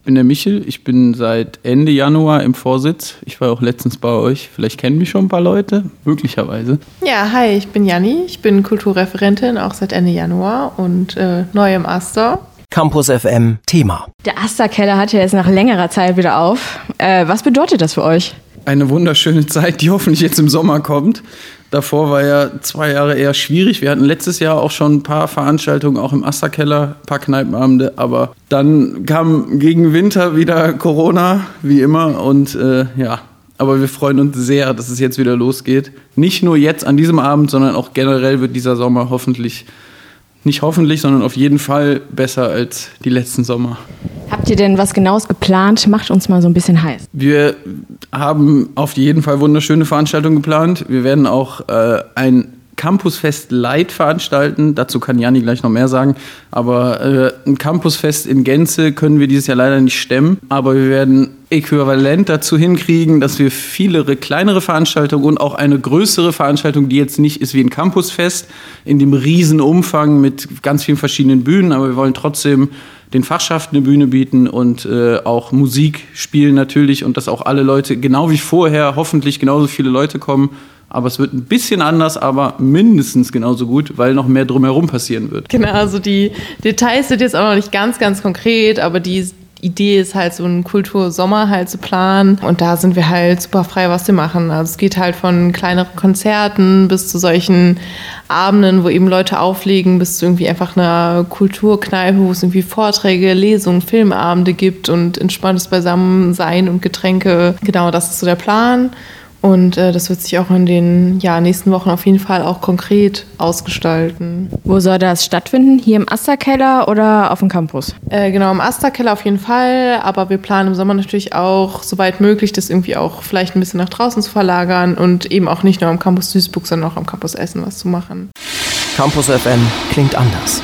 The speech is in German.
Ich bin der Michel, ich bin seit Ende Januar im Vorsitz. Ich war auch letztens bei euch. Vielleicht kennen mich schon ein paar Leute, möglicherweise. Ja, hi, ich bin Janni, ich bin Kulturreferentin, auch seit Ende Januar und äh, neu im Aster. Campus FM Thema. Der Asterkeller hat ja jetzt nach längerer Zeit wieder auf. Äh, was bedeutet das für euch? Eine wunderschöne Zeit, die hoffentlich jetzt im Sommer kommt. Davor war ja zwei Jahre eher schwierig. Wir hatten letztes Jahr auch schon ein paar Veranstaltungen, auch im Asterkeller, ein paar Kneipenabende. Aber dann kam gegen Winter wieder Corona, wie immer. Und äh, ja, aber wir freuen uns sehr, dass es jetzt wieder losgeht. Nicht nur jetzt an diesem Abend, sondern auch generell wird dieser Sommer hoffentlich nicht hoffentlich, sondern auf jeden Fall besser als die letzten Sommer. Habt ihr denn was Genaues geplant? Macht uns mal so ein bisschen heiß. Wir haben auf jeden Fall wunderschöne Veranstaltungen geplant. Wir werden auch äh, ein Campusfest Light veranstalten. Dazu kann Janni gleich noch mehr sagen. Aber äh, ein Campusfest in Gänze können wir dieses Jahr leider nicht stemmen. Aber wir werden äquivalent dazu hinkriegen, dass wir vielere kleinere Veranstaltungen und auch eine größere Veranstaltung, die jetzt nicht ist wie ein Campusfest, in dem riesen Umfang mit ganz vielen verschiedenen Bühnen, aber wir wollen trotzdem den Fachschaften eine Bühne bieten und äh, auch Musik spielen natürlich und dass auch alle Leute, genau wie vorher, hoffentlich genauso viele Leute kommen aber es wird ein bisschen anders, aber mindestens genauso gut, weil noch mehr drumherum passieren wird. Genau, also die Details sind jetzt auch noch nicht ganz, ganz konkret, aber die Idee ist halt so ein Kultursommer halt zu planen und da sind wir halt super frei, was wir machen. Also es geht halt von kleineren Konzerten bis zu solchen Abenden, wo eben Leute auflegen, bis zu irgendwie einfach einer Kulturkneipe, wo es irgendwie Vorträge, Lesungen, Filmabende gibt und entspanntes Beisammensein und Getränke. Genau, das ist so der Plan. Und äh, das wird sich auch in den ja, nächsten Wochen auf jeden Fall auch konkret ausgestalten. Wo soll das stattfinden? Hier im Asterkeller oder auf dem Campus? Äh, genau, im Asterkeller auf jeden Fall. Aber wir planen im Sommer natürlich auch, soweit möglich, das irgendwie auch vielleicht ein bisschen nach draußen zu verlagern und eben auch nicht nur am Campus Duisburg, sondern auch am Campus Essen was zu machen. Campus FM klingt anders.